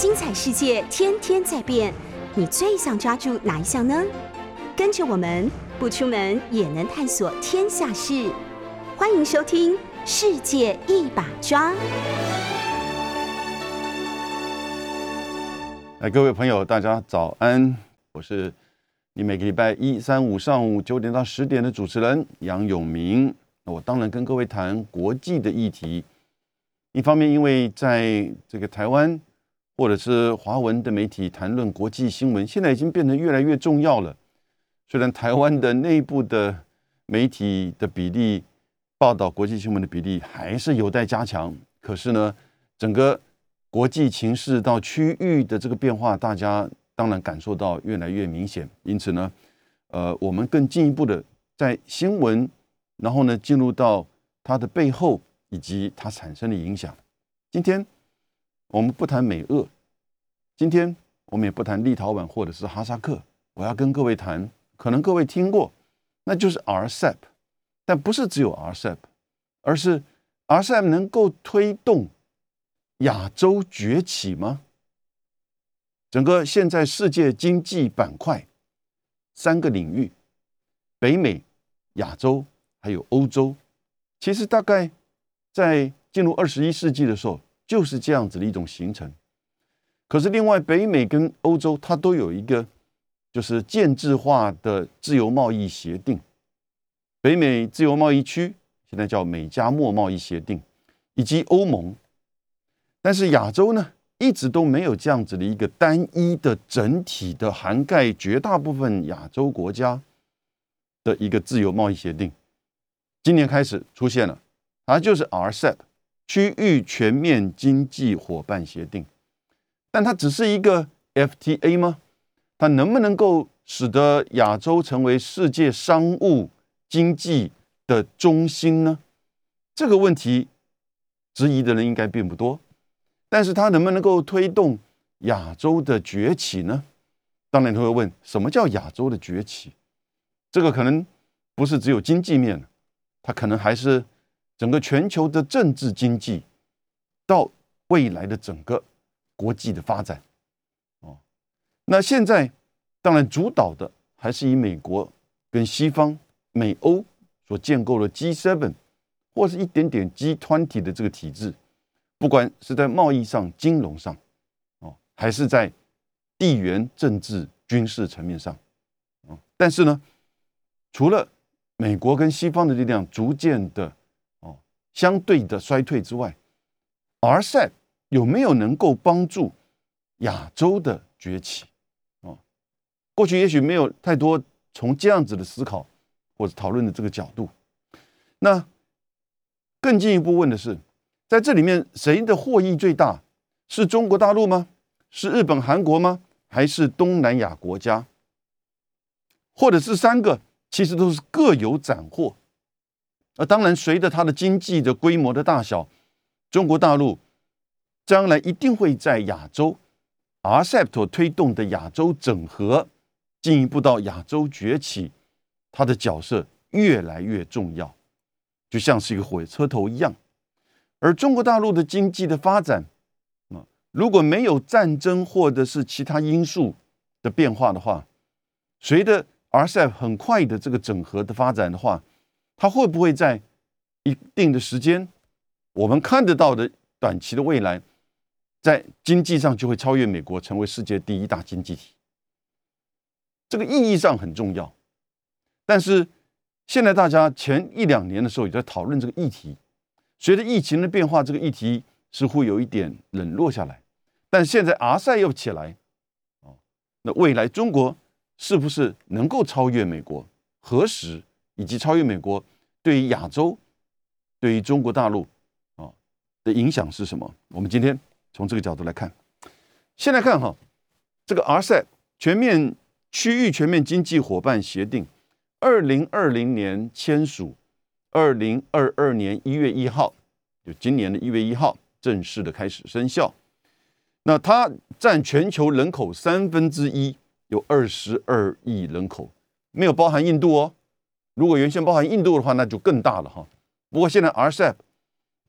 精彩世界天天在变，你最想抓住哪一项呢？跟着我们不出门也能探索天下事，欢迎收听《世界一把抓》。哎，各位朋友，大家早安！我是你每个礼拜一、三、五上午九点到十点的主持人杨永明。那我当然跟各位谈国际的议题。一方面，因为在这个台湾或者是华文的媒体谈论国际新闻，现在已经变得越来越重要了。虽然台湾的内部的媒体的比例报道国际新闻的比例还是有待加强，可是呢，整个国际情势到区域的这个变化，大家当然感受到越来越明显。因此呢，呃，我们更进一步的在新闻，然后呢，进入到它的背后以及它产生的影响。今天我们不谈美俄，今天我们也不谈立陶宛或者是哈萨克，我要跟各位谈，可能各位听过，那就是 RCEP，但不是只有 RCEP，而是 RCEP 能够推动。亚洲崛起吗？整个现在世界经济板块三个领域，北美、亚洲还有欧洲，其实大概在进入二十一世纪的时候就是这样子的一种形成。可是另外北美跟欧洲它都有一个就是建制化的自由贸易协定，北美自由贸易区现在叫美加墨贸易协定，以及欧盟。但是亚洲呢，一直都没有这样子的一个单一的整体的涵盖绝大部分亚洲国家的一个自由贸易协定。今年开始出现了，它就是 RCEP 区域全面经济伙伴协定。但它只是一个 FTA 吗？它能不能够使得亚洲成为世界商务经济的中心呢？这个问题质疑的人应该并不多。但是它能不能够推动亚洲的崛起呢？当然，他会问什么叫亚洲的崛起？这个可能不是只有经济面，它可能还是整个全球的政治经济到未来的整个国际的发展。哦，那现在当然主导的还是以美国跟西方美欧所建构的 G7 或是一点点 G20 的这个体制。不管是在贸易上、金融上，哦，还是在地缘政治、军事层面上，哦，但是呢，除了美国跟西方的力量逐渐的相对的衰退之外，RCEP 有没有能够帮助亚洲的崛起？哦，过去也许没有太多从这样子的思考或者讨论的这个角度。那更进一步问的是。在这里面，谁的获益最大？是中国大陆吗？是日本、韩国吗？还是东南亚国家？或者是三个？其实都是各有斩获。而当然，随着它的经济的规模的大小，中国大陆将来一定会在亚洲 RCEP 推动的亚洲整合，进一步到亚洲崛起，它的角色越来越重要，就像是一个火车头一样。而中国大陆的经济的发展，啊，如果没有战争或者是其他因素的变化的话，随着 RCEP 很快的这个整合的发展的话，它会不会在一定的时间，我们看得到的短期的未来，在经济上就会超越美国，成为世界第一大经济体？这个意义上很重要。但是现在大家前一两年的时候也在讨论这个议题。随着疫情的变化，这个议题似乎有一点冷落下来。但现在阿塞又起来，哦，那未来中国是不是能够超越美国？何时以及超越美国对于亚洲、对于中国大陆啊的影响是什么？我们今天从这个角度来看。先来看哈，这个 RCEP 全面区域全面经济伙伴协定，二零二零年签署。二零二二年一月一号，就今年的一月一号正式的开始生效。那它占全球人口三分之一，有二十二亿人口，没有包含印度哦。如果原先包含印度的话，那就更大了哈。不过现在 RCEP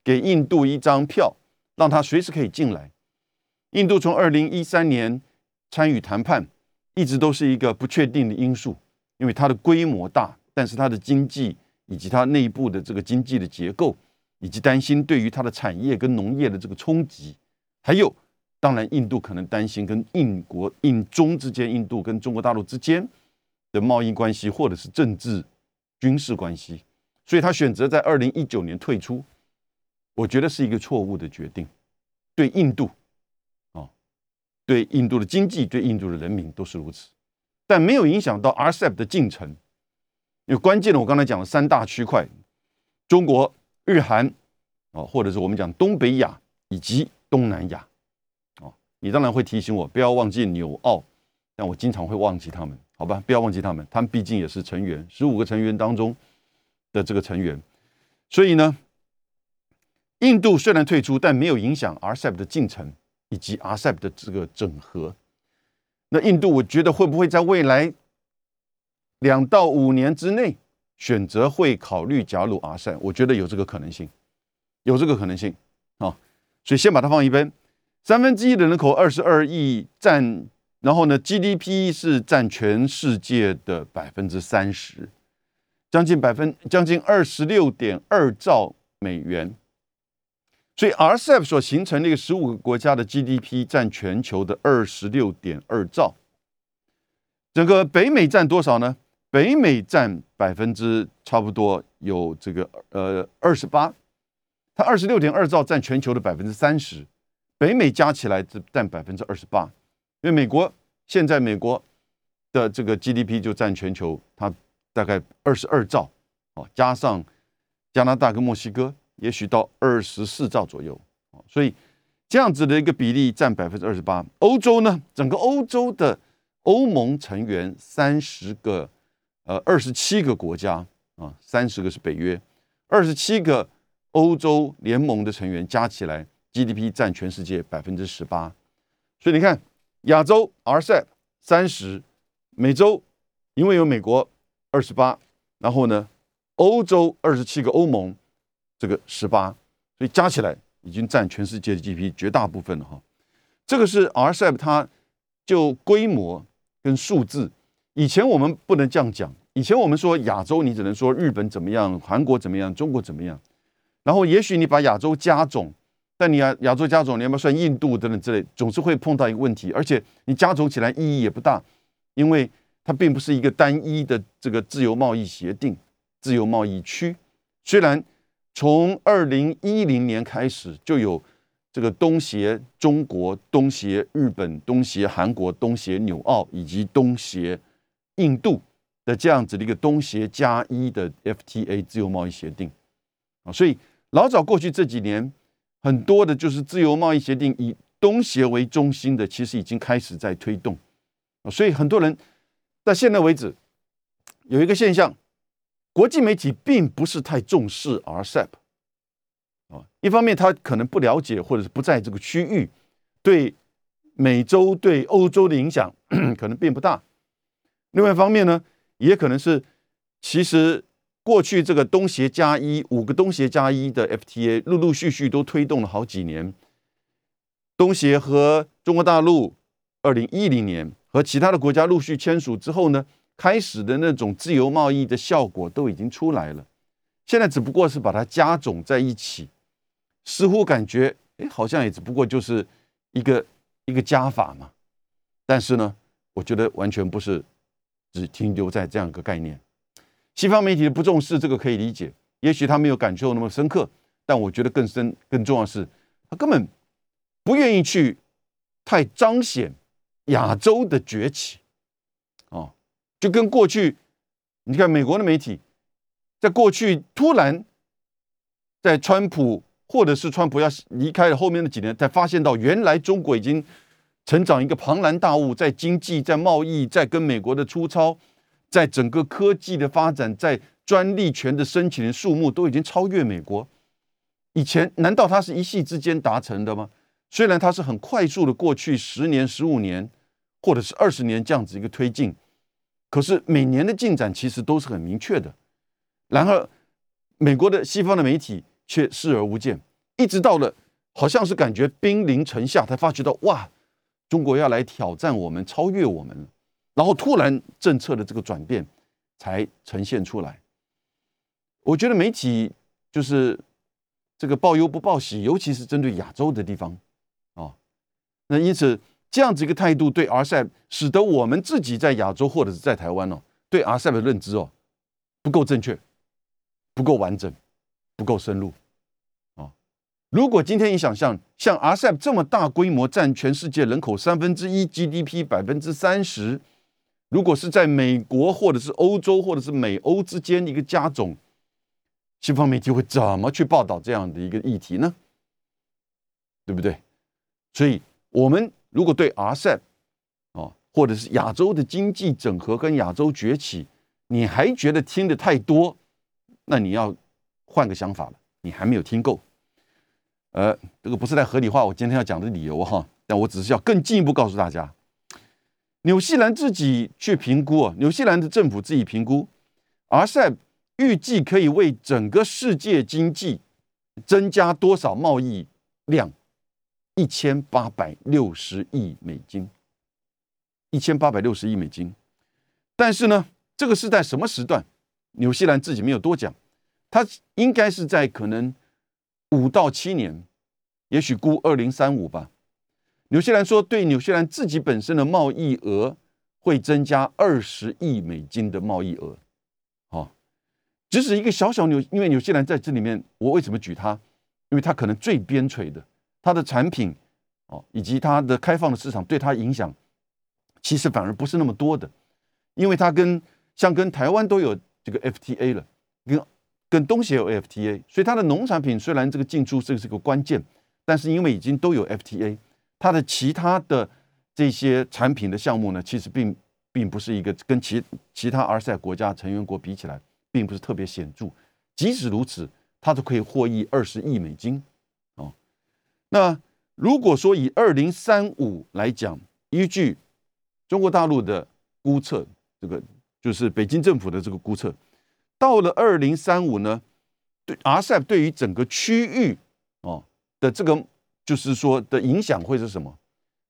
给印度一张票，让他随时可以进来。印度从二零一三年参与谈判，一直都是一个不确定的因素，因为它的规模大，但是它的经济以及它内部的这个经济的结构，以及担心对于它的产业跟农业的这个冲击，还有当然印度可能担心跟印国、印中之间，印度跟中国大陆之间的贸易关系，或者是政治军事关系，所以他选择在二零一九年退出，我觉得是一个错误的决定，对印度。啊对印度的经济，对印度的人民都是如此，但没有影响到 RCEP 的进程。因为关键的，我刚才讲了三大区块：中国、日韩，啊，或者是我们讲东北亚以及东南亚。哦，你当然会提醒我不要忘记纽澳，但我经常会忘记他们，好吧？不要忘记他们，他们毕竟也是成员，十五个成员当中的这个成员。所以呢，印度虽然退出，但没有影响 RCEP 的进程。以及 RCEP 的这个整合，那印度我觉得会不会在未来两到五年之内选择会考虑加入 RCEP？我觉得有这个可能性，有这个可能性啊。所以先把它放一边。三分之一的人口，二十二亿，占然后呢 GDP 是占全世界的百分之三十，将近百分将近二十六点二兆美元。所以 RCEP 所形成那个十五个国家的 GDP 占全球的二十六点二兆，整个北美占多少呢？北美占百分之差不多有这个呃二十八，它二十六点二兆占全球的百分之三十，北美加起来只占百分之二十八，因为美国现在美国的这个 GDP 就占全球它大概二十二兆，哦，加上加拿大跟墨西哥。也许到二十四兆左右所以这样子的一个比例占百分之二十八。欧洲呢，整个欧洲的欧盟成员三十个，呃，二十七个国家啊，三十个是北约，二十七个欧洲联盟的成员加起来 GDP 占全世界百分之十八。所以你看，亚洲 RCEP 三十，美洲因为有美国二十八，然后呢，欧洲二十七个欧盟。这个十八，所以加起来已经占全世界的 GDP 绝大部分了哈。这个是 RCEP，它就规模跟数字。以前我们不能这样讲，以前我们说亚洲，你只能说日本怎么样，韩国怎么样，中国怎么样。然后也许你把亚洲加总，但你亚亚洲加总，你要不要算印度等等之类，总是会碰到一个问题。而且你加总起来意义也不大，因为它并不是一个单一的这个自由贸易协定、自由贸易区，虽然。从二零一零年开始，就有这个东协中国、东协日本、东协韩国、东协纽澳以及东协印度的这样子的一个东协加一的 FTA 自由贸易协定啊，所以老早过去这几年，很多的就是自由贸易协定以东协为中心的，其实已经开始在推动，所以很多人到现在为止有一个现象。国际媒体并不是太重视 RCEP 啊，一方面他可能不了解，或者是不在这个区域，对美洲、对欧洲的影响 可能并不大。另外一方面呢，也可能是其实过去这个东协加一五个东协加一的 FTA 陆陆续续都推动了好几年，东协和中国大陆二零一零年和其他的国家陆续签署之后呢。开始的那种自由贸易的效果都已经出来了，现在只不过是把它加总在一起，似乎感觉哎，好像也只不过就是一个一个加法嘛。但是呢，我觉得完全不是只停留在这样一个概念。西方媒体不重视这个可以理解，也许他没有感受那么深刻，但我觉得更深更重要的是，他根本不愿意去太彰显亚洲的崛起。哦就跟过去，你看美国的媒体，在过去突然，在川普或者是川普要离开了后面的几年，才发现到原来中国已经成长一个庞然大物，在经济、在贸易、在跟美国的粗糙，在整个科技的发展、在专利权的申请的数目都已经超越美国。以前难道它是一夕之间达成的吗？虽然它是很快速的，过去十年、十五年或者是二十年这样子一个推进。可是每年的进展其实都是很明确的，然而美国的西方的媒体却视而不见，一直到了好像是感觉兵临城下，才发觉到哇，中国要来挑战我们，超越我们了。然后突然政策的这个转变才呈现出来。我觉得媒体就是这个报忧不报喜，尤其是针对亚洲的地方啊。那因此这样子一个态度对 RCEP，使得我们自己在亚洲或者是在台湾哦，对 RCEP 的认知哦不够正确，不够完整，不够深入啊。如果今天你想象像 RCEP 这么大规模，占全世界人口三分之一，GDP 百分之三十，如果是在美国或者是欧洲或者是美欧之间的一个加总，西方媒体会怎么去报道这样的一个议题呢？对不对？所以，我们如果对 RCEP 啊，或者是亚洲的经济整合跟亚洲崛起，你还觉得听得太多，那你要换个想法了，你还没有听够。呃，这个不是在合理化我今天要讲的理由哈，但我只是要更进一步告诉大家，纽西兰自己去评估啊，纽西兰的政府自己评估，RCEP 预计可以为整个世界经济增加多少贸易量？一千八百六十亿美金，一千八百六十亿美金。但是呢，这个是在什么时段？纽西兰自己没有多讲，它应该是在可能。五到七年，也许估二零三五吧。纽西兰说，对纽西兰自己本身的贸易额会增加二十亿美金的贸易额。哦，只是一个小小纽，因为纽西兰在这里面，我为什么举它？因为它可能最边陲的，它的产品哦，以及它的开放的市场对它影响，其实反而不是那么多的，因为它跟像跟台湾都有这个 FTA 了，跟。跟东协有 FTA，所以它的农产品虽然这个进出这个是个关键，但是因为已经都有 FTA，它的其他的这些产品的项目呢，其实并并不是一个跟其其他 RCEP 国家成员国比起来，并不是特别显著。即使如此，它都可以获益二十亿美金哦。那如果说以二零三五来讲，依据中国大陆的估测，这个就是北京政府的这个估测。到了二零三五呢，对 RCEP 对于整个区域哦的这个就是说的影响会是什么？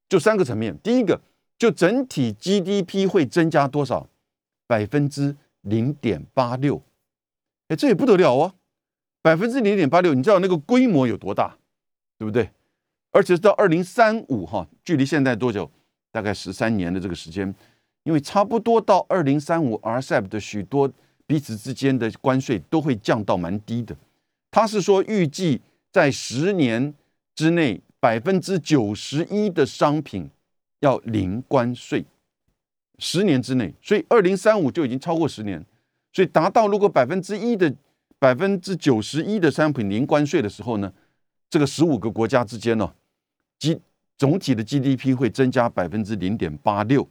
就三个层面。第一个，就整体 GDP 会增加多少？百分之零点八六。哎，这也不得了哦，百分之零点八六，你知道那个规模有多大，对不对？而且是到二零三五哈，距离现在多久？大概十三年的这个时间，因为差不多到二零三五，RCEP 的许多。彼此之间的关税都会降到蛮低的。他是说，预计在十年之内，百分之九十一的商品要零关税。十年之内，所以二零三五就已经超过十年。所以达到如果百分之一的百分之九十一的商品零关税的时候呢，这个十五个国家之间呢，G 总体的 GDP 会增加百分之零点八六。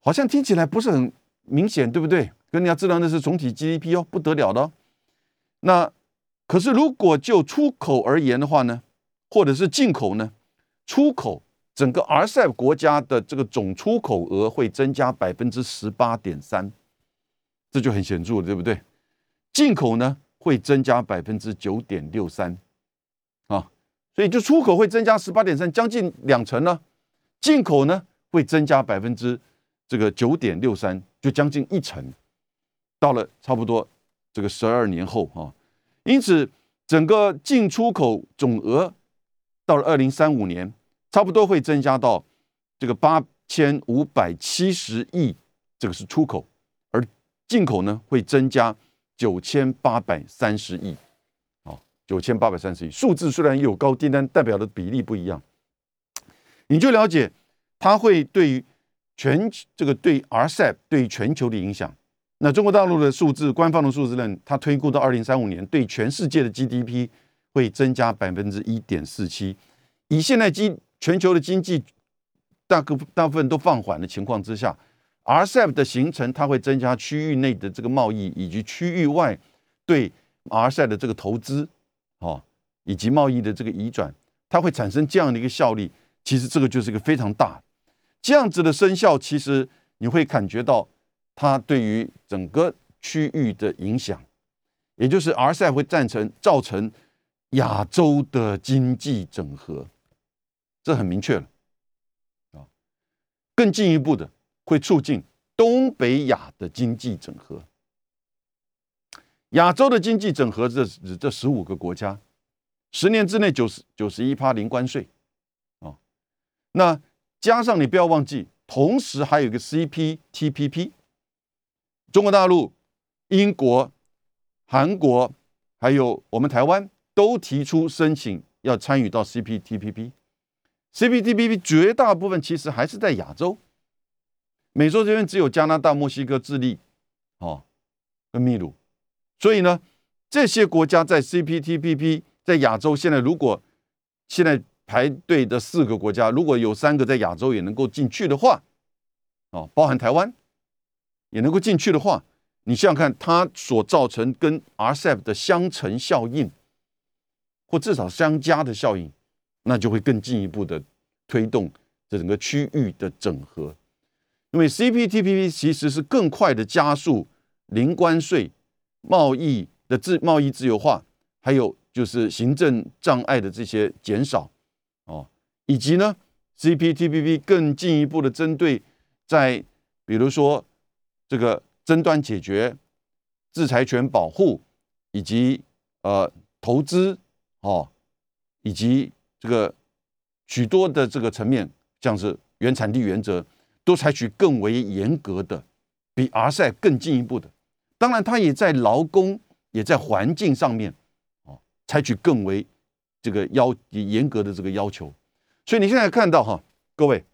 好像听起来不是很明显，对不对？可你要知道，那是总体 GDP 哦，不得了的哦。那可是如果就出口而言的话呢，或者是进口呢？出口整个 RCEP 国家的这个总出口额会增加百分之十八点三，这就很显著了，对不对？进口呢会增加百分之九点六三，啊，所以就出口会增加十八点三，将近两成呢。进口呢会增加百分之这个九点六三，就将近一成。到了差不多这个十二年后啊，因此整个进出口总额到了二零三五年，差不多会增加到这个八千五百七十亿，这个是出口，而进口呢会增加九千八百三十亿，啊，九千八百三十亿数字虽然有高低，但代表的比例不一样，你就了解它会对于全这个对 RCEP 对全球的影响。那中国大陆的数字，官方的数字呢？它推估到二零三五年，对全世界的 GDP 会增加百分之一点四七。以现在经全球的经济大部大部分都放缓的情况之下，RCEP 的形成，它会增加区域内的这个贸易，以及区域外对 RCEP 的这个投资，哦，以及贸易的这个移转，它会产生这样的一个效力。其实这个就是一个非常大这样子的生效，其实你会感觉到。它对于整个区域的影响，也就是 RCEP 会赞成造成亚洲的经济整合，这很明确了啊。更进一步的，会促进东北亚的经济整合。亚洲的经济整合，这这十五个国家，十年之内九十九十一趴零关税啊。那加上你不要忘记，同时还有一个 CPTPP，中国大陆、英国、韩国还有我们台湾都提出申请要参与到 CPTPP。CPTPP 绝大部分其实还是在亚洲，美洲这边只有加拿大、墨西哥、智利，哦，跟秘鲁。所以呢，这些国家在 CPTPP 在亚洲现在如果现在排队的四个国家，如果有三个在亚洲也能够进去的话，哦，包含台湾也能够进去的话，你想想看，它所造成跟 RCEP 的相乘效应，或至少相加的效应，那就会更进一步的推动整个区域的整合。因为 CPTPP 其实是更快的加速零关税。贸易的自贸易自由化，还有就是行政障碍的这些减少，哦，以及呢，CPTPP 更进一步的针对在比如说这个争端解决、制裁权保护，以及呃投资哦，以及这个许多的这个层面，像是原产地原则，都采取更为严格的，比 RCEP 更进一步的。当然，他也在劳工、也在环境上面，哦，采取更为这个要严格的这个要求。所以你现在看到哈，各位，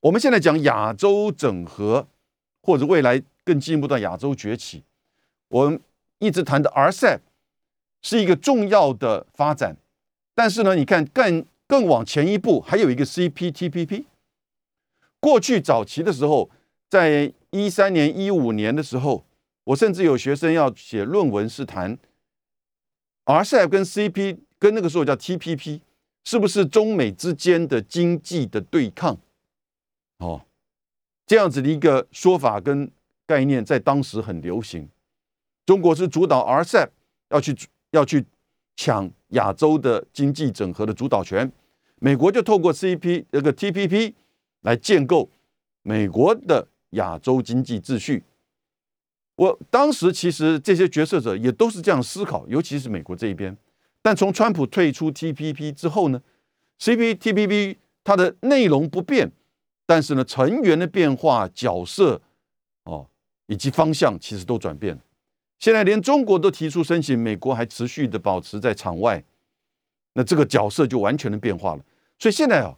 我们现在讲亚洲整合，或者未来更进一步到亚洲崛起，我们一直谈的 RCEP 是一个重要的发展。但是呢，你看更更往前一步，还有一个 CPTPP。过去早期的时候，在一三年、一五年的时候。我甚至有学生要写论文，是谈 RCEP 跟 CP 跟那个时候叫 TPP，是不是中美之间的经济的对抗？哦，这样子的一个说法跟概念在当时很流行。中国是主导 RCEP，要去要去抢亚洲的经济整合的主导权，美国就透过 CP 那个 TPP 来建构美国的亚洲经济秩序。我当时其实这些决策者也都是这样思考，尤其是美国这一边。但从川普退出 TPP 之后呢，CPTPP 它的内容不变，但是呢成员的变化、角色哦以及方向其实都转变。现在连中国都提出申请，美国还持续的保持在场外，那这个角色就完全的变化了。所以现在啊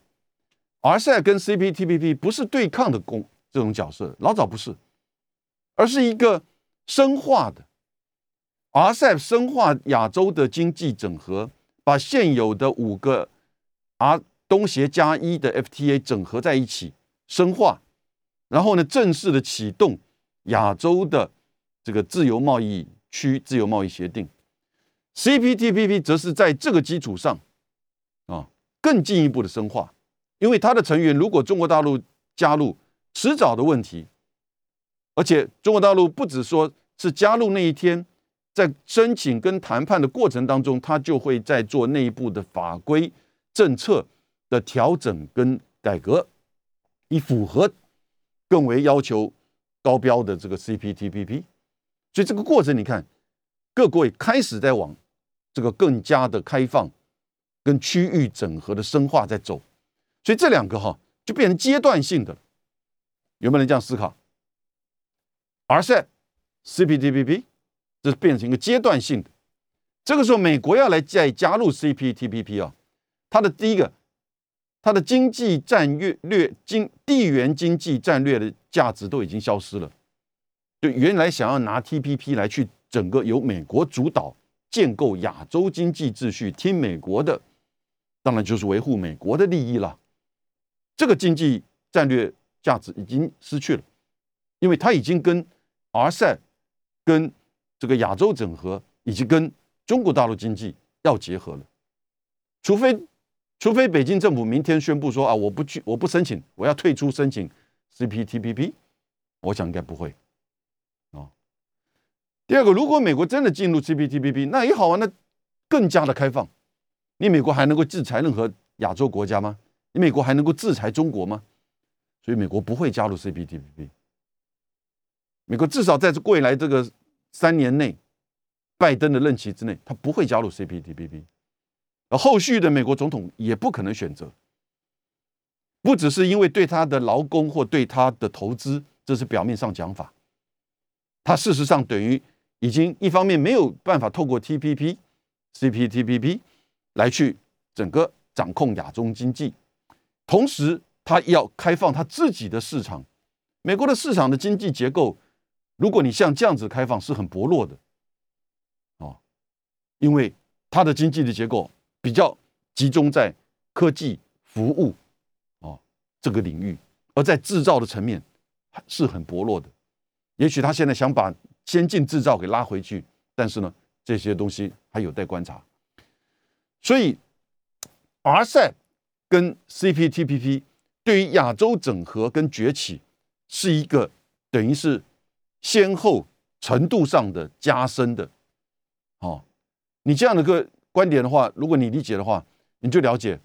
，RCEP 跟 CPTPP 不是对抗的公这种角色，老早不是。而是一个深化的 RCEP 深化亚洲的经济整合，把现有的五个 R 东协加一的 FTA 整合在一起深化，然后呢，正式的启动亚洲的这个自由贸易区自由贸易协定。CPTPP 则是在这个基础上啊更进一步的深化，因为它的成员如果中国大陆加入，迟早的问题。而且中国大陆不只说是加入那一天，在申请跟谈判的过程当中，他就会在做内部的法规政策的调整跟改革，以符合更为要求高标的这个 CPTPP。所以这个过程，你看各国也开始在往这个更加的开放跟区域整合的深化在走。所以这两个哈就变成阶段性的，有没有人这样思考？RCEP、CPTPP，这是变成一个阶段性的。这个时候，美国要来再加入 CPTPP 啊，它的第一个，它的经济战略略经地缘经济战略的价值都已经消失了。就原来想要拿 TPP 来去整个由美国主导建构亚洲经济秩序，听美国的，当然就是维护美国的利益了。这个经济战略价值已经失去了，因为它已经跟 RCEP 跟这个亚洲整合，以及跟中国大陆经济要结合了，除非除非北京政府明天宣布说啊，我不去，我不申请，我要退出申请 CPTPP，我想应该不会。第二个，如果美国真的进入 CPTPP，那也好啊，那更加的开放，你美国还能够制裁任何亚洲国家吗？你美国还能够制裁中国吗？所以美国不会加入 CPTPP。美国至少在这未来这个三年内，拜登的任期之内，他不会加入 CPTPP。而后续的美国总统也不可能选择。不只是因为对他的劳工或对他的投资，这是表面上讲法，他事实上等于已经一方面没有办法透过 TPP、CPTPP 来去整个掌控亚中经济，同时他要开放他自己的市场。美国的市场的经济结构，如果你像这样子开放，是很薄弱的，哦，因为它的经济的结构比较集中在科技服务哦。这个领域，而在制造的层面是很薄弱的。也许他现在想把先进制造给拉回去，但是呢，这些东西还有待观察。所以，RCEP 跟 CPTPP 对于亚洲整合跟崛起是一个等于是先后程度上的加深的。哦，你这样的个观点的话，如果你理解的话，你就了解。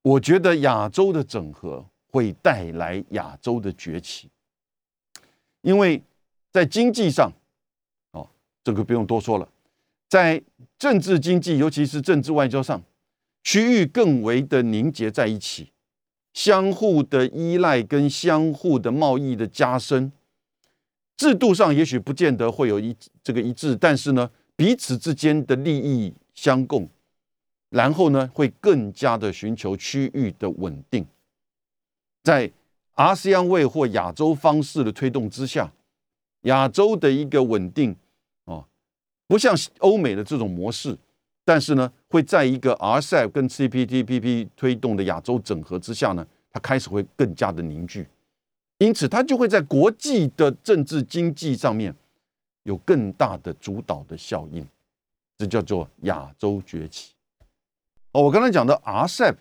我觉得亚洲的整合会带来亚洲的崛起，因为在经济上，哦，这个不用多说了，在政治经济，尤其是政治外交上，区域更为的凝结在一起，相互的依赖跟相互的贸易的加深，制度上也许不见得会有一这个一致，但是呢，彼此之间的利益相共。然后呢，会更加的寻求区域的稳定，在 ASEAN 或亚洲方式的推动之下，亚洲的一个稳定哦，不像欧美的这种模式，但是呢，会在一个 RCEP 跟 CPTPP 推动的亚洲整合之下呢，它开始会更加的凝聚，因此它就会在国际的政治经济上面有更大的主导的效应，这叫做亚洲崛起。哦，我刚才讲的 RCEP，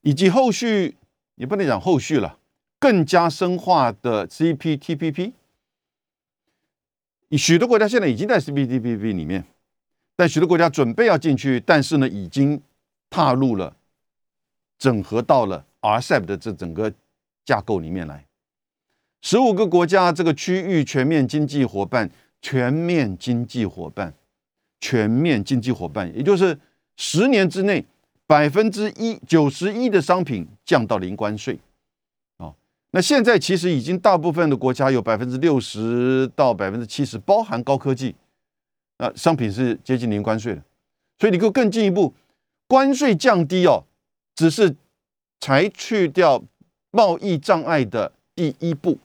以及后续也不能讲后续了，更加深化的 CPTPP，许多国家现在已经在 CPTPP 里面，但许多国家准备要进去，但是呢，已经踏入了整合到了 RCEP 的这整个架构里面来。十五个国家这个区域全面经济伙伴，全面经济伙伴，全面经济伙伴，也就是十年之内。百分之一九十一的商品降到零关税，那现在其实已经大部分的国家有百分之六十到百分之七十包含高科技，那商品是接近零关税的，所以你给我更进一步，关税降低哦，只是才去掉贸易障碍的第一步。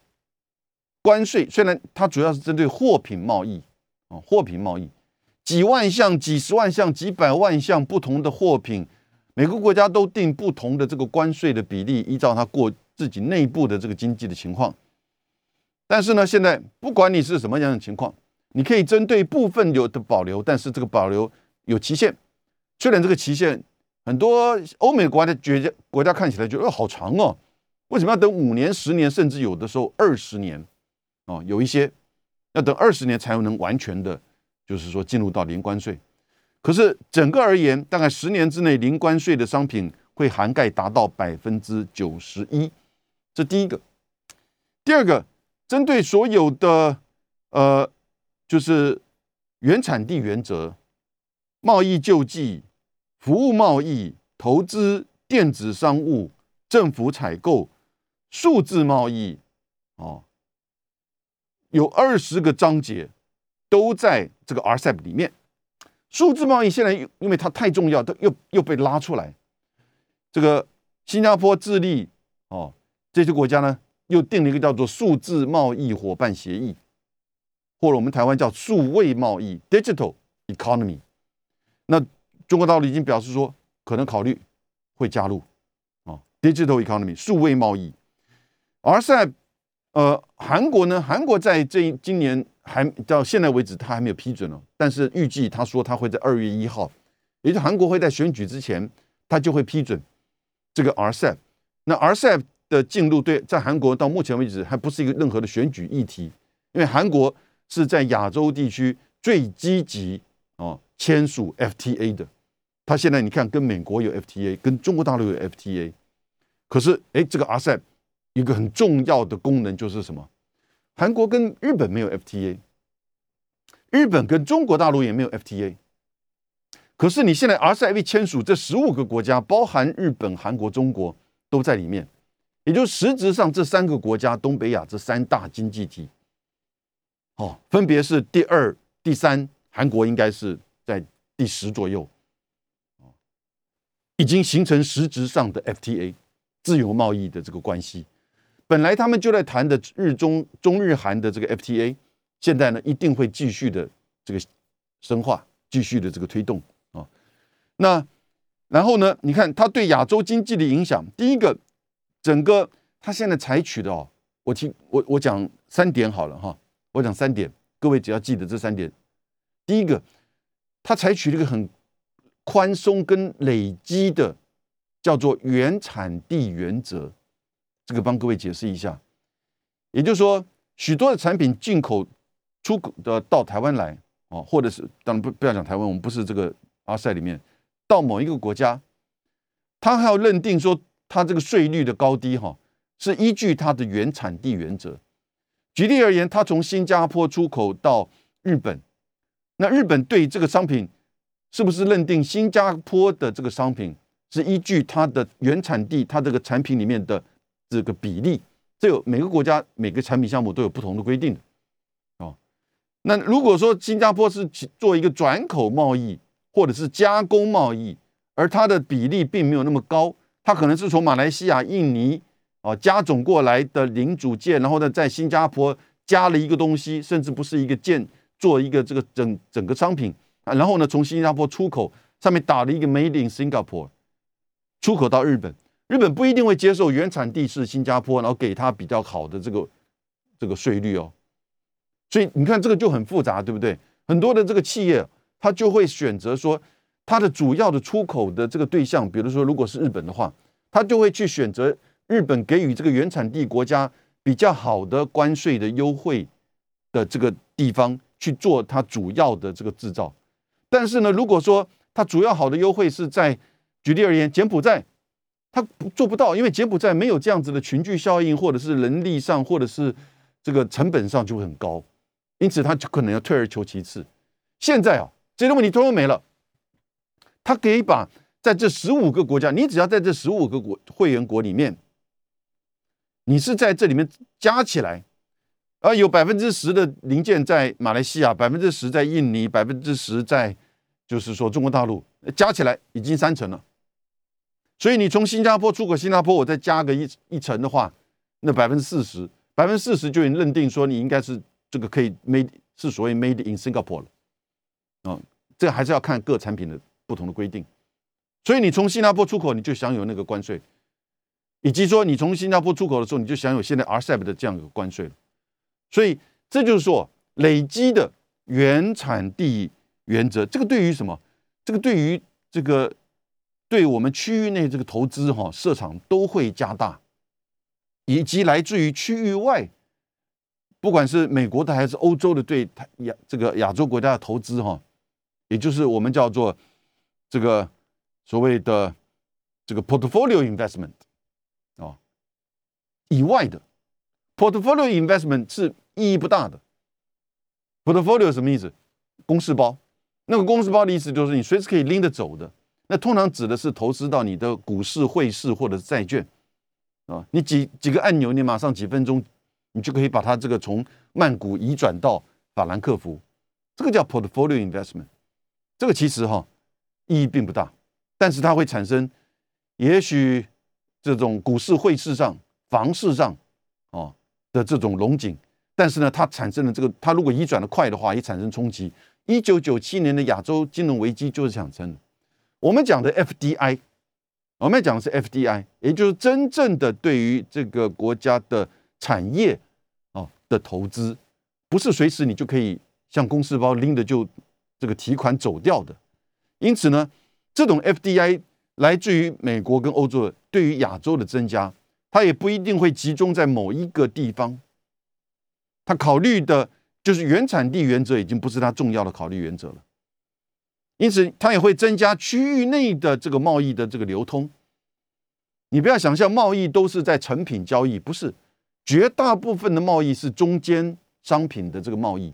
关税虽然它主要是针对货品贸易啊，货品贸易几万项、几十万项、几百万项不同的货品。每个国家都定不同的这个关税的比例，依照它过自己内部的这个经济的情况。但是呢，现在不管你是什么样的情况，你可以针对部分有的保留，但是这个保留有期限。虽然这个期限很多欧美国家的国家国家看起来觉得好长哦，为什么要等五年、十年，甚至有的时候二十年？哦，有一些要等二十年才能完全的，就是说进入到零关税。可是整个而言，大概十年之内，零关税的商品会涵盖达到百分之九十一。这第一个。第二个，针对所有的呃，就是原产地原则、贸易救济、服务贸易、投资、电子商务、政府采购、数字贸易，哦，有二十个章节都在这个 RCEP 里面。数字贸易现在因为它太重要，它又又被拉出来。这个新加坡、智利哦这些国家呢，又订了一个叫做数字贸易伙伴协议，或者我们台湾叫数位贸易 （digital economy）。那中国大陆已经表示说，可能考虑会加入啊，digital economy 数位贸易。而在呃韩国呢，韩国在这今年。还到现在为止，他还没有批准哦。但是预计他说他会在二月一号，也就韩国会在选举之前，他就会批准这个 RCEP。那 RCEP 的进入对在韩国到目前为止还不是一个任何的选举议题，因为韩国是在亚洲地区最积极哦签署 FTA 的它现在你看跟美国有 FTA，跟中国大陆有 FTA，可是哎，这个 RCEP 一个很重要的功能就是什么？韩国跟日本没有 FTA，日本跟中国大陆也没有 FTA。可是你现在 RCEP 签署，这十五个国家，包含日本、韩国、中国都在里面，也就实质上这三个国家，东北亚这三大经济体，哦，分别是第二、第三，韩国应该是在第十左右。已经形成实质上的 FTA 自由贸易的这个关系，本来他们就在谈的日中中日韩的这个 FTA，现在呢一定会继续的这个深化，继续的这个推动啊。那然后呢，你看它对亚洲经济的影响，第一个，整个它现在采取的哦，我听我我讲三点好了哈，我讲三点，各位只要记得这三点。第一个，它采取了一个很。宽松跟累积的叫做原产地原则，这个帮各位解释一下。也就是说，许多的产品进口出口的到台湾来，哦，或者是当然不不要讲台湾，我们不是这个阿塞里面，到某一个国家，他还要认定说它这个税率的高低，哈，是依据它的原产地原则。举例而言，它从新加坡出口到日本，那日本对这个商品。是不是认定新加坡的这个商品是依据它的原产地，它这个产品里面的这个比例？这有每个国家每个产品项目都有不同的规定哦。那如果说新加坡是做一个转口贸易或者是加工贸易，而它的比例并没有那么高，它可能是从马来西亚、印尼哦加总过来的零组件，然后呢在新加坡加了一个东西，甚至不是一个件，做一个这个整整个商品啊。然后呢，从新加坡出口，上面打了一个 Made in Singapore，出口到日本，日本不一定会接受原产地是新加坡，然后给他比较好的这个这个税率哦。所以你看这个就很复杂，对不对？很多的这个企业，他就会选择说，它的主要的出口的这个对象，比如说如果是日本的话，他就会去选择日本给予这个原产地国家比较好的关税的优惠的这个地方去做它主要的这个制造。但是呢，如果说它主要好的优惠是在，举例而言，柬埔寨，它做不到，因为柬埔寨没有这样子的群聚效应，或者是人力上，或者是这个成本上就会很高，因此它就可能要退而求其次。现在啊，这些问题通通没了，它可以把在这十五个国家，你只要在这十五个国会员国里面，你是在这里面加起来。而有百分之十的零件在马来西亚，百分之十在印尼，百分之十在就是说中国大陆，加起来已经三成了。所以你从新加坡出口新加坡，我再加个一一层的话，那百分之四十，百分之四十就已经认定说你应该是这个可以 made 是所谓 made in Singapore 了。啊，这还是要看各产品的不同的规定。所以你从新加坡出口，你就享有那个关税，以及说你从新加坡出口的时候，你就享有现在 RCEP 的这样一个关税。所以这就是说，累积的原产地原则，这个对于什么？这个对于这个对我们区域内这个投资哈，市场都会加大，以及来自于区域外，不管是美国的还是欧洲的对亚这个亚洲国家的投资哈，也就是我们叫做这个所谓的这个 portfolio investment 啊以外的。Portfolio investment 是意义不大的。Portfolio 什么意思？公式包。那个公式包的意思就是你随时可以拎着走的。那通常指的是投资到你的股市、汇市或者是债券啊。你几几个按钮，你马上几分钟，你就可以把它这个从曼谷移转到法兰克福。这个叫 portfolio investment。这个其实哈意义并不大，但是它会产生，也许这种股市、汇市上、房市上。哦的这种龙井，但是呢，它产生的这个，它如果移转的快的话，也产生冲击。一九九七年的亚洲金融危机就是产生的。我们讲的 FDI，我们讲的是 FDI，也就是真正的对于这个国家的产业啊的投资，不是随时你就可以像公事包拎着就这个提款走掉的。因此呢，这种 FDI 来自于美国跟欧洲，对于亚洲的增加。它也不一定会集中在某一个地方，它考虑的就是原产地原则已经不是它重要的考虑原则了。因此它也会增加区域内的这个贸易的这个流通。你不要想象贸易都是在成品交易，不是，绝大部分的贸易是中间商品的这个贸易，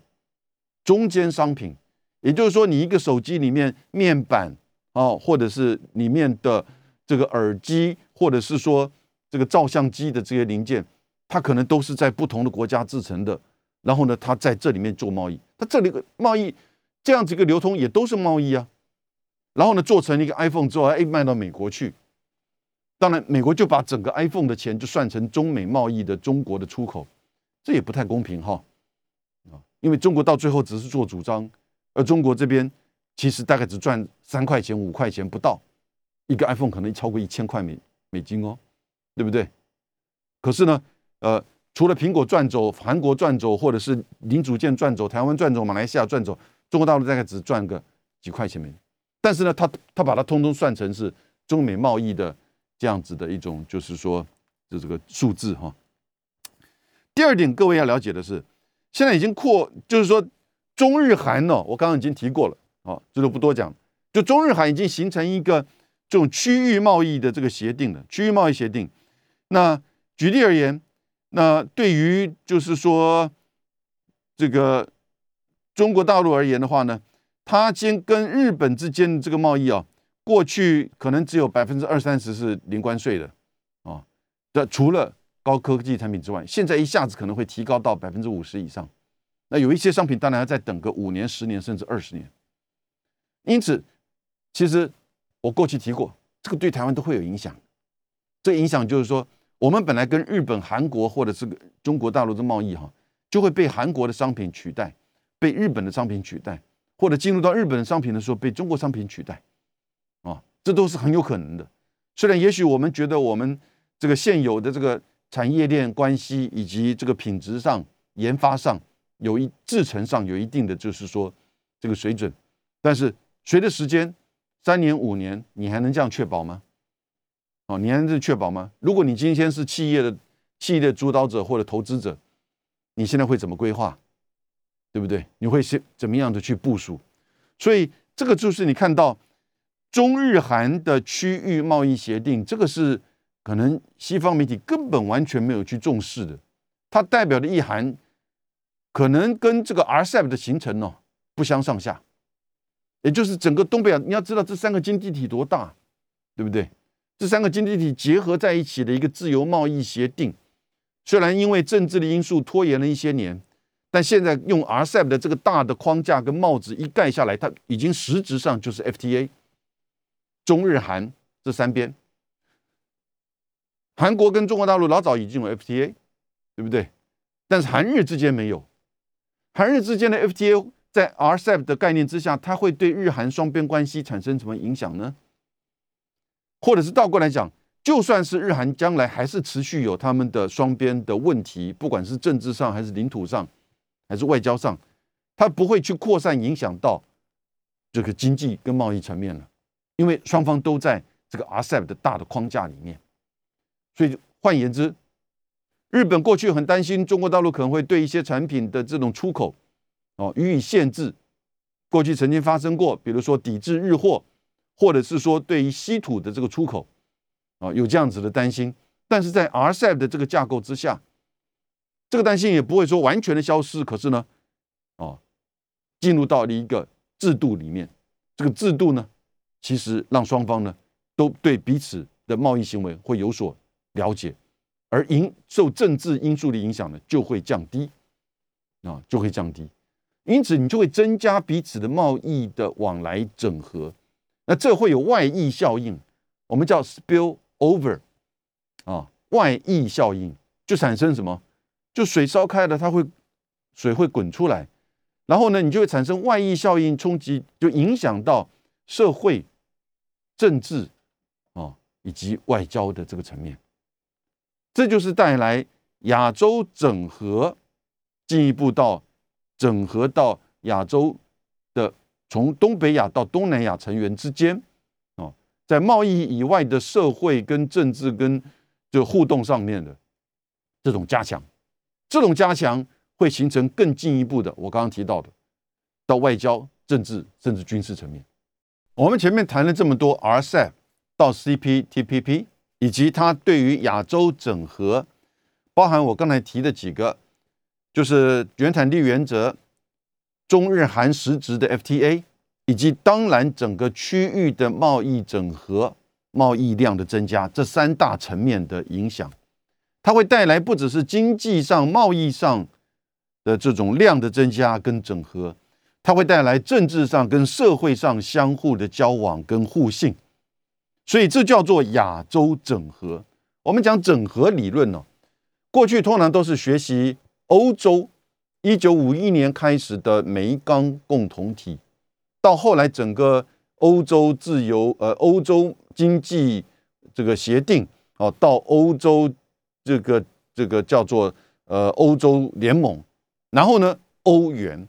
中间商品，也就是说，你一个手机里面面板啊，或者是里面的这个耳机，或者是说这个照相机的这些零件，它可能都是在不同的国家制成的，然后呢，它在这里面做贸易，它这里个贸易这样子一个流通也都是贸易啊，然后呢，做成一个 iPhone 之后，哎，卖到美国去。当然，美国就把整个 iPhone 的钱就算成中美贸易的中国的出口，这也不太公平哈啊！因为中国到最后只是做主张，而中国这边其实大概只赚三块钱、五块钱不到，一个 iPhone 可能超过一千块美美金哦，对不对？可是呢，呃，除了苹果赚走、韩国赚走，或者是零组件赚走、台湾赚走、马来西亚赚走，中国大陆大概只赚个几块钱美但是呢，他他把它通通算成是中美贸易的。这样子的一种，就是说，就这个数字哈。第二点，各位要了解的是，现在已经扩，就是说，中日韩呢，我刚刚已经提过了，啊，这都不多讲。就中日韩已经形成一个这种区域贸易的这个协定了，区域贸易协定。那举例而言，那对于就是说，这个中国大陆而言的话呢，它先跟日本之间的这个贸易啊。过去可能只有百分之二三十是零关税的，啊，的除了高科技产品之外，现在一下子可能会提高到百分之五十以上。那有一些商品当然要再等个五年、十年甚至二十年。因此，其实我过去提过，这个对台湾都会有影响。这影响就是说，我们本来跟日本、韩国或者是中国大陆的贸易哈，就会被韩国的商品取代，被日本的商品取代，或者进入到日本的商品的时候被中国商品取代。啊这都是很有可能的。虽然也许我们觉得我们这个现有的这个产业链关系以及这个品质上、研发上有一制程上有一定的就是说这个水准，但是随着时间三年五年，你还能这样确保吗？哦，你还能确保吗？如果你今天是企业的企业的主导者或者投资者，你现在会怎么规划？对不对？你会是怎么样的去部署？所以这个就是你看到。中日韩的区域贸易协定，这个是可能西方媒体根本完全没有去重视的。它代表的意涵，可能跟这个 RCEP 的形成呢不相上下。也就是整个东北亚，你要知道这三个经济体多大，对不对？这三个经济体结合在一起的一个自由贸易协定，虽然因为政治的因素拖延了一些年，但现在用 RCEP 的这个大的框架跟帽子一盖下来，它已经实质上就是 FTA。中日韩这三边，韩国跟中国大陆老早已经有 FTA，对不对？但是韩日之间没有。韩日之间的 FTA 在 RCEP 的概念之下，它会对日韩双边关系产生什么影响呢？或者是倒过来讲，就算是日韩将来还是持续有他们的双边的问题，不管是政治上还是领土上，还是外交上，它不会去扩散影响到这个经济跟贸易层面了。因为双方都在这个 RCEP 的大的框架里面，所以换言之，日本过去很担心中国大陆可能会对一些产品的这种出口哦予以限制。过去曾经发生过，比如说抵制日货，或者是说对于稀土的这个出口啊有这样子的担心。但是在 RCEP 的这个架构之下，这个担心也不会说完全的消失。可是呢，哦，进入到了一个制度里面，这个制度呢。其实让双方呢都对彼此的贸易行为会有所了解，而影受政治因素的影响呢就会降低，啊就会降低，因此你就会增加彼此的贸易的往来整合，那这会有外溢效应，我们叫 spill over，啊外溢效应就产生什么？就水烧开了，它会水会滚出来，然后呢你就会产生外溢效应冲击，就影响到社会。政治啊，以及外交的这个层面，这就是带来亚洲整合，进一步到整合到亚洲的从东北亚到东南亚成员之间啊，在贸易以外的社会跟政治跟这互动上面的这种加强，这种加强会形成更进一步的，我刚刚提到的到外交、政治甚至军事层面，我们前面谈了这么多 RCEP 到 CPTPP，以及它对于亚洲整合，包含我刚才提的几个，就是原产地原则、中日韩实质的 FTA，以及当然整个区域的贸易整合、贸易量的增加这三大层面的影响，它会带来不只是经济上、贸易上的这种量的增加跟整合。它会带来政治上跟社会上相互的交往跟互信，所以这叫做亚洲整合。我们讲整合理论呢，过去通常都是学习欧洲一九五一年开始的煤钢共同体，到后来整个欧洲自由呃欧洲经济这个协定哦，到欧洲这个这个叫做呃欧洲联盟，然后呢欧元。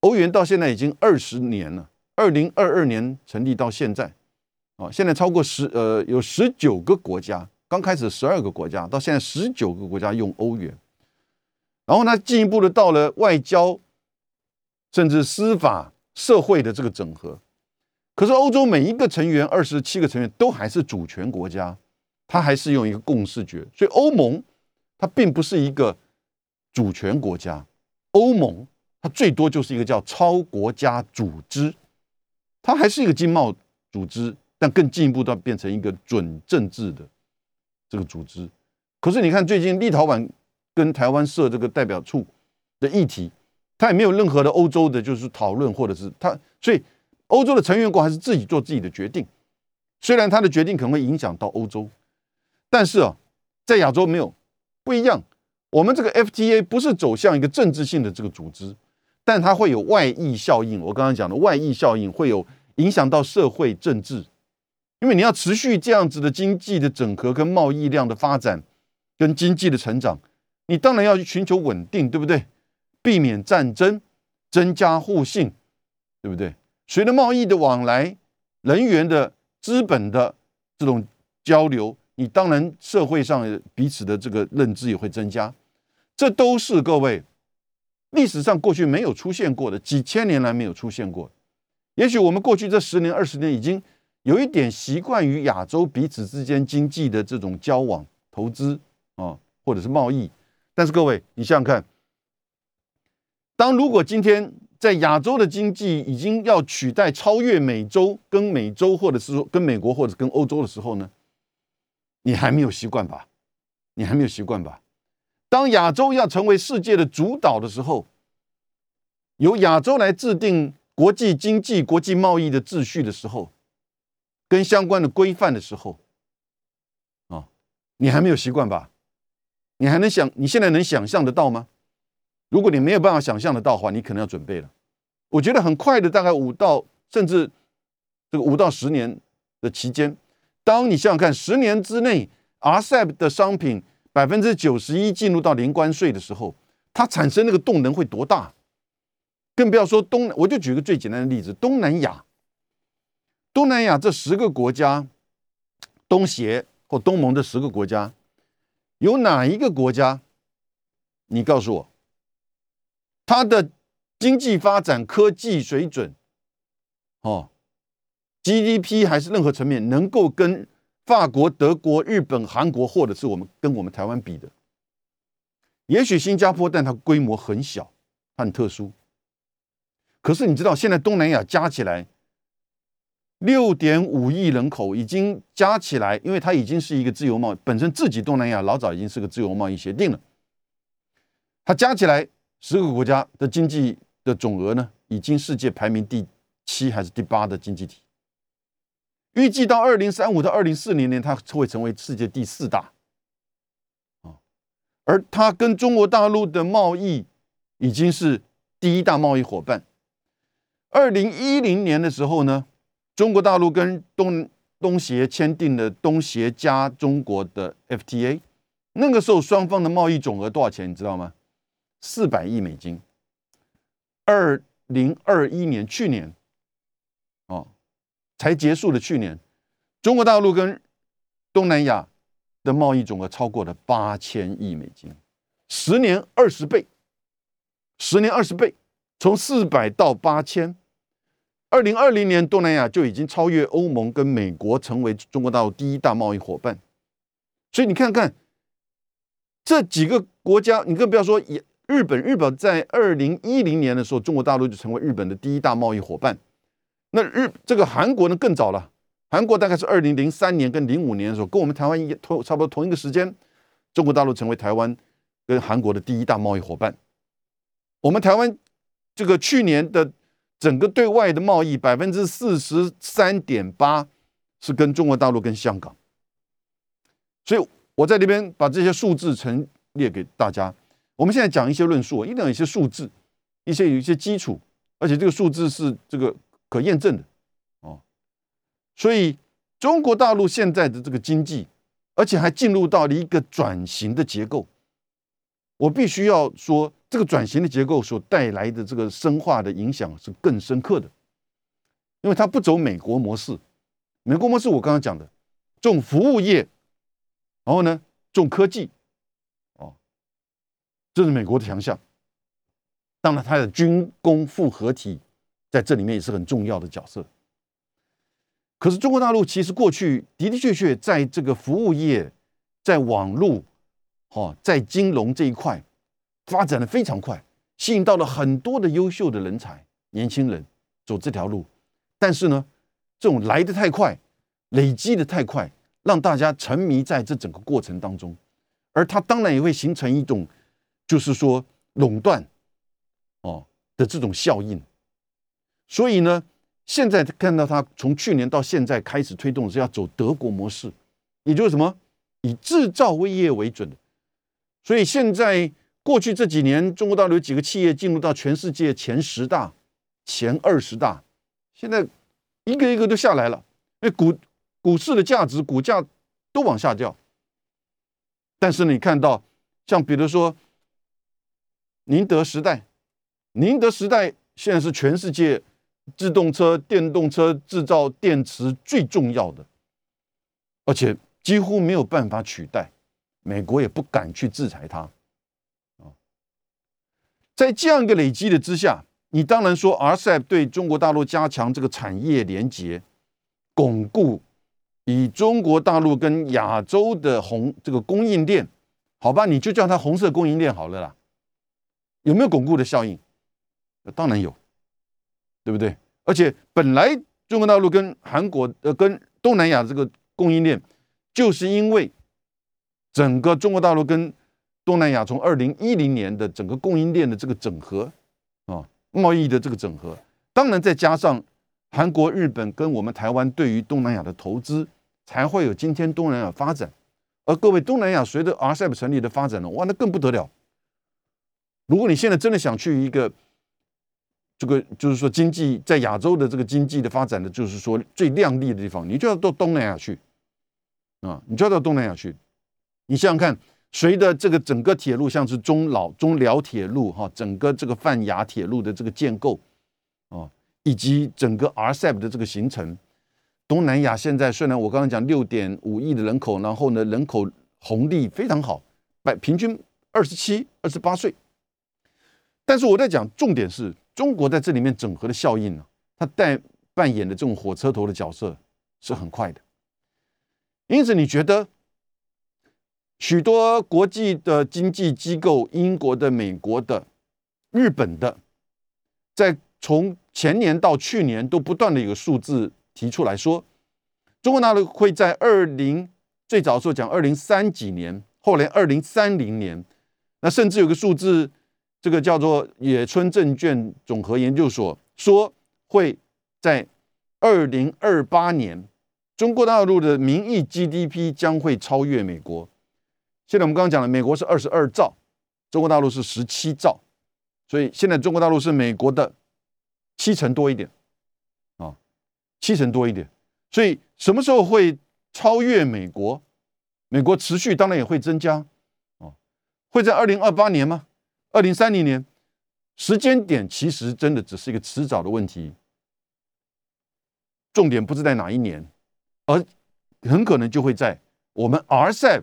欧元到现在已经二十年了，二零二二年成立到现在，啊，现在超过十呃有十九个国家，刚开始十二个国家，到现在十九个国家用欧元，然后呢进一步的到了外交，甚至司法、社会的这个整合。可是欧洲每一个成员二十七个成员都还是主权国家，它还是用一个共识决，所以欧盟它并不是一个主权国家，欧盟。它最多就是一个叫超国家组织，它还是一个经贸组织，但更进一步到变成一个准政治的这个组织。可是你看，最近立陶宛跟台湾设这个代表处的议题，它也没有任何的欧洲的，就是讨论或者是它，所以欧洲的成员国还是自己做自己的决定。虽然他的决定可能会影响到欧洲，但是啊，在亚洲没有不一样。我们这个 FTA 不是走向一个政治性的这个组织。但它会有外溢效应，我刚刚讲的外溢效应会有影响到社会政治，因为你要持续这样子的经济的整合跟贸易量的发展，跟经济的成长，你当然要去寻求稳定，对不对？避免战争，增加互信，对不对？随着贸易的往来，人员的资本的这种交流，你当然社会上彼此的这个认知也会增加，这都是各位。历史上过去没有出现过的，几千年来没有出现过。也许我们过去这十年、二十年已经有一点习惯于亚洲彼此之间经济的这种交往、投资啊，或者是贸易。但是各位，你想想看，当如果今天在亚洲的经济已经要取代、超越美洲，跟美洲或者是说跟美国或者跟欧洲的时候呢，你还没有习惯吧？你还没有习惯吧？当亚洲要成为世界的主导的时候，由亚洲来制定国际经济、国际贸易的秩序的时候，跟相关的规范的时候，啊，你还没有习惯吧？你还能想？你现在能想象得到吗？如果你没有办法想象得到的话，你可能要准备了。我觉得很快的，大概五到甚至这个五到十年的期间，当你想想看，十年之内，RCEP 的商品。百分之九十一进入到零关税的时候，它产生那个动能会多大？更不要说东，我就举个最简单的例子：东南亚，东南亚这十个国家，东协或东盟的十个国家，有哪一个国家？你告诉我，它的经济发展、科技水准，哦，GDP 还是任何层面能够跟？法国、德国、日本、韩国，或者是我们跟我们台湾比的，也许新加坡，但它规模很小，它很特殊。可是你知道，现在东南亚加起来六点五亿人口，已经加起来，因为它已经是一个自由贸易，本身自己东南亚老早已经是个自由贸易协定了。它加起来十个国家的经济的总额呢，已经世界排名第七还是第八的经济体。预计到二零三五到二零四零年，它会成为世界第四大啊，而它跟中国大陆的贸易已经是第一大贸易伙伴。二零一零年的时候呢，中国大陆跟东东协签订了东协加中国的 FTA，那个时候双方的贸易总额多少钱？你知道吗？四百亿美金。二零二一年，去年。哦才结束的去年，中国大陆跟东南亚的贸易总额超过了八千亿美金，十年二十倍，十年二十倍，从四百到八千，二零二零年东南亚就已经超越欧盟跟美国，成为中国大陆第一大贸易伙伴。所以你看看这几个国家，你更不要说也日本，日本在二零一零年的时候，中国大陆就成为日本的第一大贸易伙伴。那日这个韩国呢更早了，韩国大概是二零零三年跟零五年的时候，跟我们台湾一同差不多同一个时间，中国大陆成为台湾跟韩国的第一大贸易伙伴。我们台湾这个去年的整个对外的贸易百分之四十三点八是跟中国大陆跟香港。所以我在这边把这些数字陈列给大家。我们现在讲一些论述，一定要有一些数字，一些有一些基础，而且这个数字是这个可验证的哦。所以中国大陆现在的这个经济，而且还进入到了一个转型的结构。我必须要说，这个转型的结构所带来的这个深化的影响是更深刻的，因为它不走美国模式。美国模式我刚刚讲的，重服务业。然后呢，重科技，哦，这是美国的强项。当然，它的军工复合体在这里面也是很重要的角色。可是，中国大陆其实过去的的确确在这个服务业、在网络、哦，在金融这一块发展的非常快，吸引到了很多的优秀的人才、年轻人走这条路。但是呢，这种来的太快，累积的太快。让大家沉迷在这整个过程当中，而它当然也会形成一种，就是说垄断，哦的这种效应。所以呢，现在看到它从去年到现在开始推动是要走德国模式，也就是什么以制造为业为准。所以现在过去这几年，中国大陆有几个企业进入到全世界前十大、前二十大，现在一个一个都下来了，那股。股市的价值，股价都往下掉。但是你看到，像比如说宁德时代，宁德时代现在是全世界自动车、电动车制造电池最重要的，而且几乎没有办法取代，美国也不敢去制裁它。在这样一个累积的之下，你当然说 RCEP 对中国大陆加强这个产业连接，巩固。以中国大陆跟亚洲的红这个供应链，好吧，你就叫它红色供应链好了啦。有没有巩固的效应？当然有，对不对？而且本来中国大陆跟韩国呃跟东南亚这个供应链，就是因为整个中国大陆跟东南亚从二零一零年的整个供应链的这个整合啊，贸易的这个整合，当然再加上韩国、日本跟我们台湾对于东南亚的投资。才会有今天东南亚发展，而各位东南亚随着 RCEP 成立的发展呢，哇，那更不得了。如果你现在真的想去一个这个，就是说经济在亚洲的这个经济的发展的，就是说最亮丽的地方，你就要到东南亚去啊，你就要到东南亚去。你想想看，随着这个整个铁路，像是中老中辽铁路哈，整个这个泛亚铁路的这个建构啊，以及整个 RCEP 的这个形成。东南亚现在虽然我刚刚讲六点五亿的人口，然后呢人口红利非常好，百平均二十七、二十八岁，但是我在讲重点是中国在这里面整合的效应呢，它带扮演的这种火车头的角色是很快的。因此，你觉得许多国际的经济机构，英国的、美国的、日本的，在从前年到去年都不断的有数字。提出来说，中国大陆会在二零最早的时候讲二零三几年，后来二零三零年，那甚至有个数字，这个叫做野村证券总和研究所说，会在二零二八年，中国大陆的名义 GDP 将会超越美国。现在我们刚刚讲了，美国是二十二兆，中国大陆是十七兆，所以现在中国大陆是美国的七成多一点。啊七成多一点，所以什么时候会超越美国？美国持续当然也会增加，哦，会在二零二八年吗？二零三零年？时间点其实真的只是一个迟早的问题，重点不是在哪一年，而很可能就会在我们 RCEP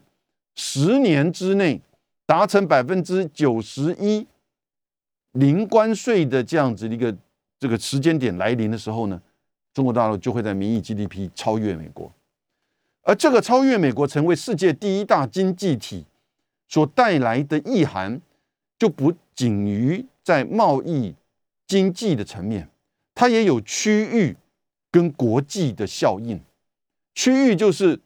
十年之内达成百分之九十一零关税的这样子的一个这个时间点来临的时候呢，中国大陆就会在名义 GDP 超越美国，而这个超越美国成为世界第一大经济体所带来的意涵，就不仅于在贸易经济的层面，它也有区域跟国际的效应。区域就是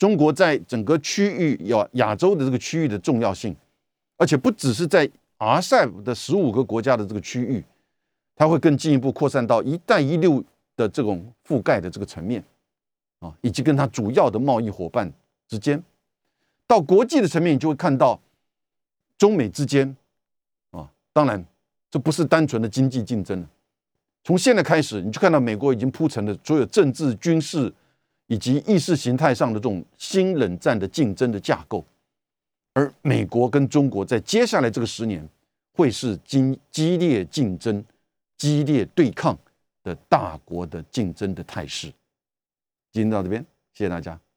中国在整个区域亚亚洲的这个区域的重要性，而且不只是在 RCEP 的十五个国家的这个区域。它会更进一步扩散到“一带一路”的这种覆盖的这个层面，啊，以及跟它主要的贸易伙伴之间，到国际的层面，你就会看到中美之间，啊，当然这不是单纯的经济竞争。从现在开始，你就看到美国已经铺成了所有政治、军事以及意识形态上的这种新冷战的竞争的架构，而美国跟中国在接下来这个十年会是激激烈竞争。激烈对抗的大国的竞争的态势，今天到这边，谢谢大家。